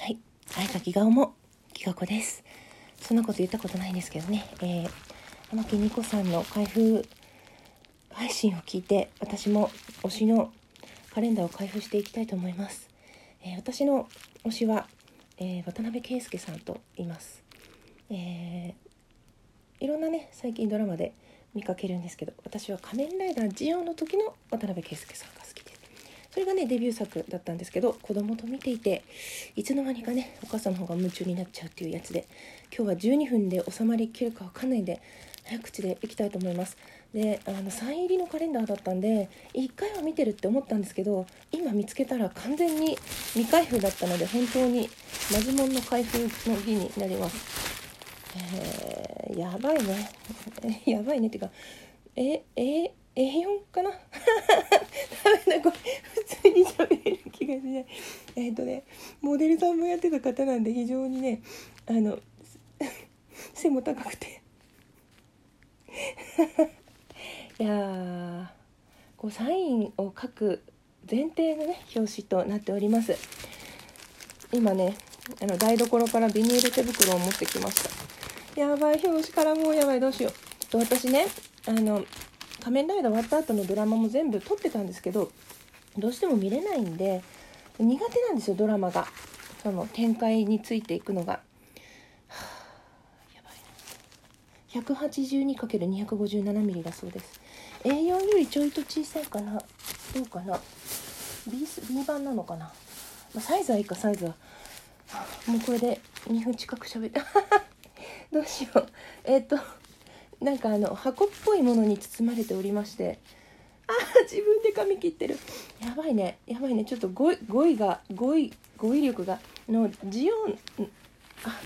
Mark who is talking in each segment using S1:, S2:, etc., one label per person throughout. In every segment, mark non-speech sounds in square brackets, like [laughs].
S1: はい、愛か気顔も気が子です。そんなこと言ったことないんですけどね、えー、玉木ニコさんの開封配信を聞いて、私も推しのカレンダーを開封していきたいと思います。えー私の推しは、えー渡辺圭介さんと言います。えーいろんなね、最近ドラマで見かけるんですけど、私は仮面ライダージオンの時の渡辺圭介さんが好きです。それがねデビュー作だったんですけど子供と見ていていつの間にかねお母さんの方が夢中になっちゃうっていうやつで今日は12分で収まりきるかわかんないんで早口でいきたいと思います。であのサイン入りのカレンダーだったんで1回は見てるって思ったんですけど今見つけたら完全に未開封だったので本当にマジモンの開封の儀になります。えー、やばいね。[laughs] やばいねっていうかええ A4 かな？ダメだこれ普通に喋れる気がしない。えっ、とねモデルさんもやってた方なんで非常にねあの背も高くて。いやこうサインを書く前提のね表紙となっております。今ねあの台所からビニール手袋を持ってきました。やばい表紙からもうやばい。どうしよう。と私ねあの仮面ライダー終わった後のドラマも全部撮ってたんですけどどうしても見れないんで苦手なんですよドラマが。その展開についていくのが、はあ、やばい 182×257mm だそうです。A4 よりちょいと小さいかな。どうかな。B, B 版なのかな、まあ、サイズはいいかサイズは。もうこれで2分近く喋った [laughs] どうしよう。えっ、となんかあの箱っぽいものに包まれておりまして。あー自分で髪切ってる。やばいね。やばいね。ちょっと語彙語彙が語彙語彙力がのジオンあ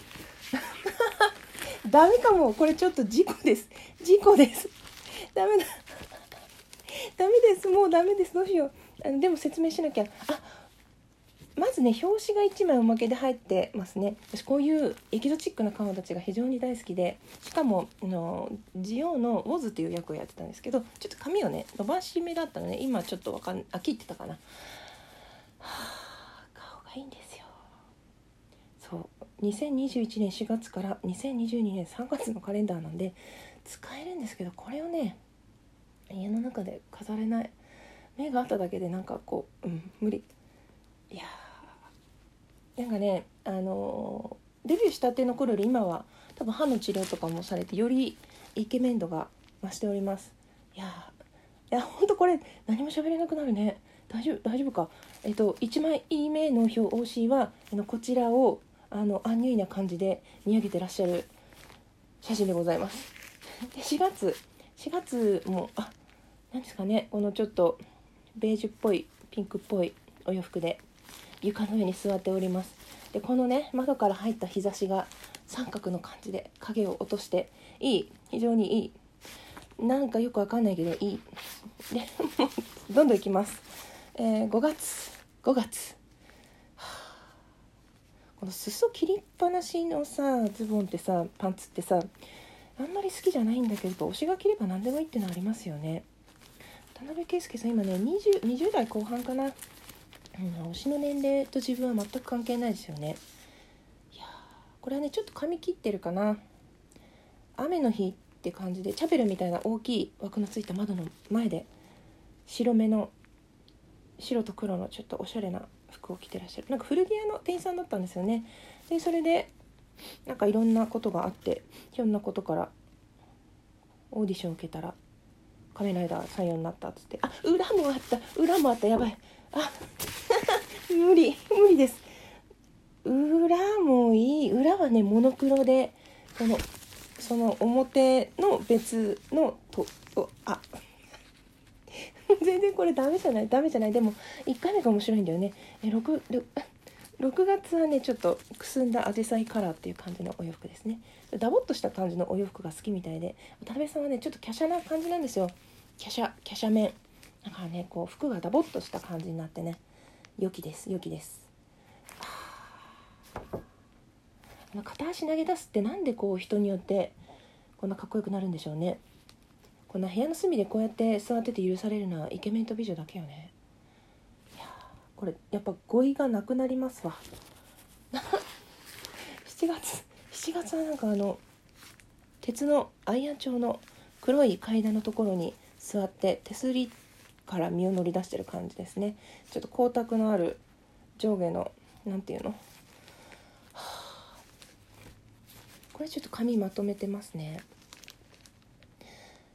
S1: [laughs] ダメかも。これちょっと事故です。事故です。ダメだ。ダメです。もうダメです。どうしよう。あのでも説明しなきゃ。あまずね表紙が1枚おまけで入ってますね。私こういうエキゾチックな顔たちが非常に大好きでしかもあのジオのウォズという役をやってたんですけどちょっと髪をね伸ばし目だったのね。今ちょっとわかんあ切ってたかな、はあ、顔がいいんですよ。そう。2021年4月から2022年3月のカレンダーなんで使えるんですけどこれをね家の中で飾れない。目があっただけでなんかこううん無理。いやー。なんかねあのデビューしたての頃より今は多分歯の治療とかもされてよりイケメン度が増しております。いやいやほんとこれ何も喋れなくなるね。大丈夫大丈夫か？えっと1枚目の表紙はあのこちらをあのアンニュイな感じで見上げてらっしゃる写真でございます。で4月4月もあなんですかねこのちょっとベージュっぽいピンクっぽいお洋服で床の上に座っております。でこのね窓から入った日差しが三角の感じで影を落としていい非常にいい。なんかよくわかんないけどいい。で [laughs] どんどんいきます、えー5月5月。この裾切りっぱなしのさズボンってさパンツってさあんまり好きじゃないんだけど推しが切れば何でもいいってのありますよね。田辺圭介さん今ね 20, 20代後半かな、うん、推しの年齢と自分は全く関係ないですよね。いやこれはねちょっと髪切ってるかな。雨の日って感じでチャペルみたいな大きい枠のついた窓の前で白目の白と黒のちょっとおしゃれな服を着てらっしゃる。なんか古着屋の店員さんだったんですよね。でそれでなんかいろんなことがあってひょんなことからオーディション受けたら仮面ライダー採用になったっつってあ裏もあった裏もあったやばい。あ無理無理です。裏もいい。裏はねモノクロでそのその表の別のととあ。[laughs] 全然これダメじゃないダメじゃない。でも1回目が面白いんだよね。え 6, 6 6月はねちょっとくすんだアジサイカラーっていう感じのお洋服ですね。ダボっとした感じのお洋服が好きみたいで渡辺さんはねちょっと華奢な感じなんですよ。華奢華奢面だからねこう服がダボっとした感じになってね。良きです。良きです。あ片足投げ出すってなんでこう人によってこんなかっこよくなるんでしょうね。こんな部屋の隅でこうやって座ってて許されるのはイケメンと美女だけよね。いやこれやっぱ語彙がなくなりますわ。[laughs] 7月7月はなんかあの鉄のアイアン調の黒い階段のところに座って手すりから身を乗り出してる感じですね。ちょっと光沢のある上下の何ていうの？[sighs] これちょっと紙まとめてますね。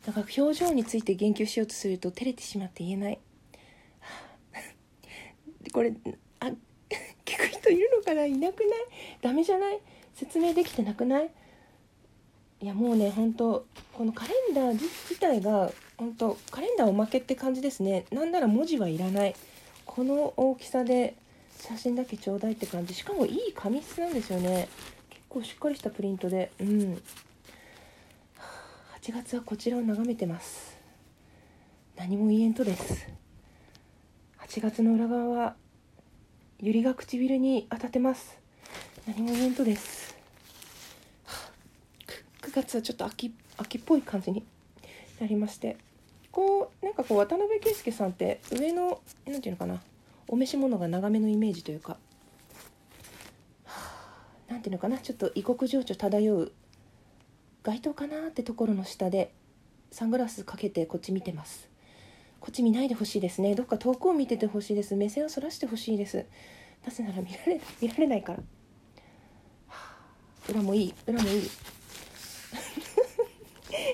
S1: だから表情について言及しようとすると照れてしまって言えない。[laughs] これあ [laughs] 聞く人いるのかな？いなくない？ダメじゃない？説明できてなくない？いやもうね本当このカレンダー自体が本当カレンダーおまけって感じですね。なんなら文字はいらない。この大きさで写真だけちょうだいって感じ。しかもいい紙質なんですよね。結構しっかりしたプリントで。うん。8月はこちらを眺めてます。何も言えんとです。8月の裏側はゆりが唇に当たってます。何も言えんとです。9月はちょっと秋っ秋っぽい感じになりましてこうなんかこう渡辺圭介さんって上の何て言うのかなお召し物が長めのイメージというか何ていうのかなちょっと異国情緒漂う街灯かなってところの下でサングラスかけてこっち見てます。こっち見ないでほしいですね。どっか遠くを見ててほしいです。目線をそらしてほしいです。なぜなら見られ見られないから、裏もいい裏もいい。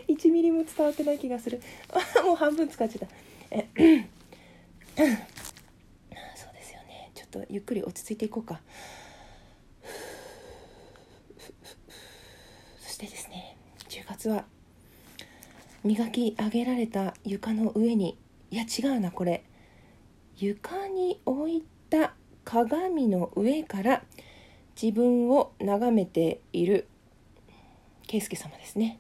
S1: 1ミリも伝わってない気がする。[laughs] もう半分使っちゃった。え [coughs] そうですよね。ちょっとゆっくり落ち着いていこうか。[sighs] そしてですね10月は磨き上げられた床の上に。いや違うなこれ。床に置いた鏡の上から自分を眺めている圭介様ですね。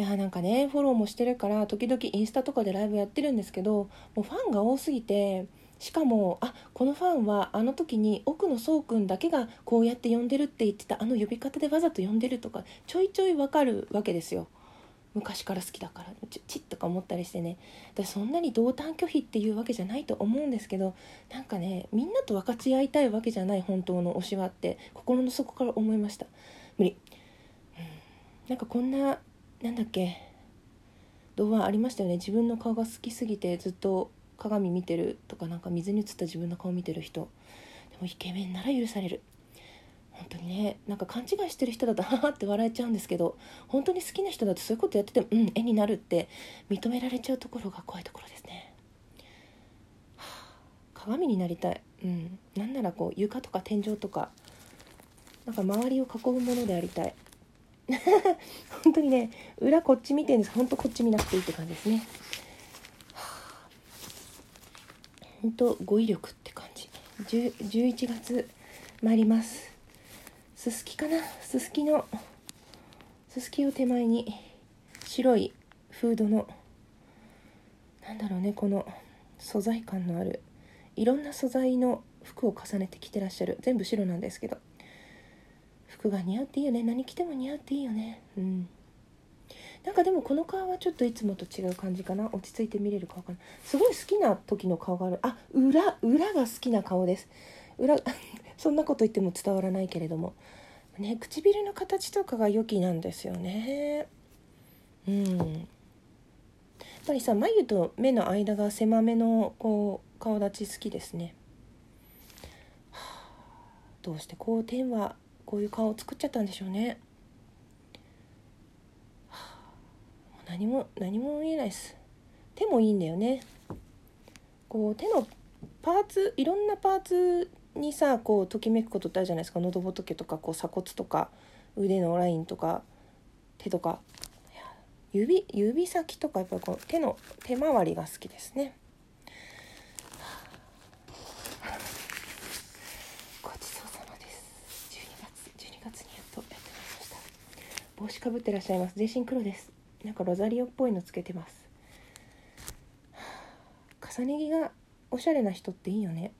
S1: いやなんかねフォローもしてるから時々インスタとかでライブやってるんですけどもうファンが多すぎてしかもあこのファンはあの時に奥野壮君だけがこうやって呼んでるって言ってたあの呼び方でわざと呼んでるとかちょいちょいわかるわけですよ。昔から好きだからチッとか思ったりしてね。私そんなに同担拒否っていうわけじゃないと思うんですけどなんかねみんなと分かち合いたいわけじゃない本当の推しはって心の底から思いました。無理、うん、なんかこんななんだっけ？童話ありましたよね。自分の顔が好きすぎてずっと鏡見てるとかなんか水に映った自分の顔見てる人。でもイケメンなら許される。本当にねなんか勘違いしてる人だとハハって笑えちゃうんですけど本当に好きな人だとそういうことやっててもうん絵になるって認められちゃうところが怖いところですね、はあ、鏡になりたい。うん。なんならこう床とか天井とかなんか周りを囲むものでありたい。[laughs] 本当にね裏こっち見てるんです。本当こっち見なくていいって感じですね。本当語彙力って感じ。11月参ります。すすきかな？すすきのすすきを手前に白いフードのなんだろうねこの素材感のあるいろんな素材の服を重ねて着てらっしゃる。全部白なんですけど。服が似合っていいよね。何着ても似合っていいよね。うん。なんかでもこの顔はちょっといつもと違う感じかな。落ち着いて見れる顔かな。すごい好きな時の顔がある。あ裏裏が好きな顔です。裏 [laughs] そんなこと言っても伝わらないけれども。ね唇の形とかが良きなんですよね。うん。やっぱりさ眉と目の間が狭めのこう顔立ち好きですね、はあ、どうしてこう天はこういう顔を作っちゃったんでしょうね、はあ、もう何も何も言えないです。手もいいんだよね。こう手のパーツいろんなパーツにさこうときめくことってあるじゃないですか。喉仏とかこう鎖骨とか腕のラインとか手とか。指指先とかやっぱりこう手の手回りが好きですね。帽子かぶってらっしゃいます。全身黒です。なんかロザリオっぽいのつけてます。重ね着がおしゃれな人っていいよね。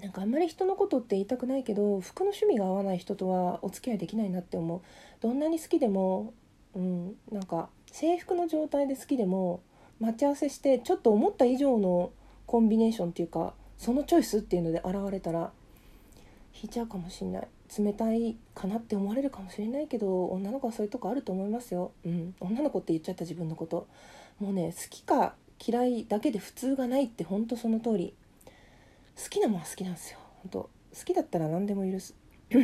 S1: なんかあんまり人のことって言いたくないけど服の趣味が合わない人とはお付き合いできないなって思う。どんなに好きでもうんなんか制服の状態で好きでも待ち合わせしてちょっと思った以上のコンビネーションっていうかそのチョイスっていうので現れたら引いちゃうかもしんない。冷たいかなって思われるかもしれないけど女の子はそういうとこあると思いますよ、うん、女の子って言っちゃった自分のこと。もうね好きか嫌いだけで普通がないってほんとその通り。好きなもんは好きなんですよ。本当好きだったら何でも許す。[coughs]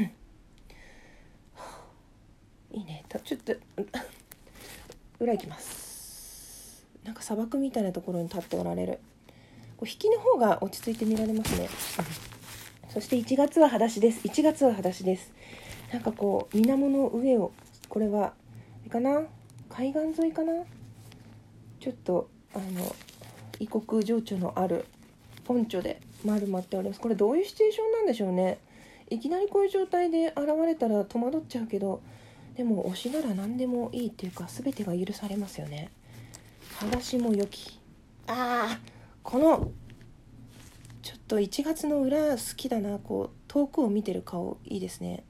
S1: いいね。ちょっと裏行きます。なんか砂漠みたいなところに立っておられる。こう引きの方が落ち着いて見られますね。そして1月は裸足です。1月は裸足です。なんかこう水面の上をこれはかな？海岸沿いかな？ちょっとあの異国情緒のあるポンチョで丸まっております。これどういうシチュエーションなんでしょうね？いきなりこういう状態で現れたら戸惑っちゃうけどでも推しなら何でもいいっていうか全てが許されますよね。裸足も良き。ああこのと1月の裏好きだなこう遠くを見てる顔いいですね。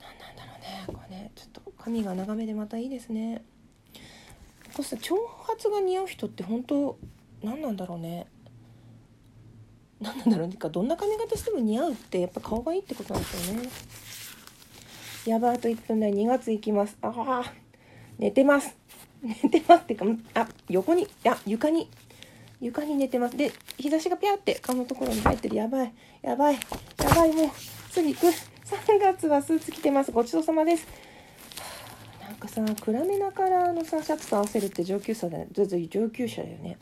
S1: 何なんだろうねこれねちょっと髪が長めでまたいいですね。こうさ長髪が似合う人って本当何なんだろうね。何なんだろうね。かどんな髪型しても似合うってやっぱ顔がいいってことなんですよね。やばあと1分台2月行きます。ああ寝てます。寝てますってかあ横にあ床に床に寝てます。で日差しがピャって顔のところに入ってる。やばい。やばい。やばいもう次行く。3月はスーツ着てます。ごちそうさまです。なんかさ暗めなカラーのさシャツと合わせるって上級者だよ、ね。上級者だよね。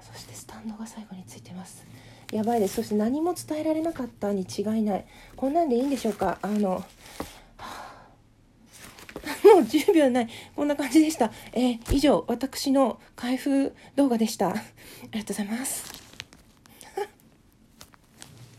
S1: そしてスタンドが最後についてます。やばいです。そして何も伝えられなかったに違いない。こんなんでいいんでしょうか？あのもう10秒ない。こんな感じでした。えー、以上私の開封動画でした。ありがとうございます。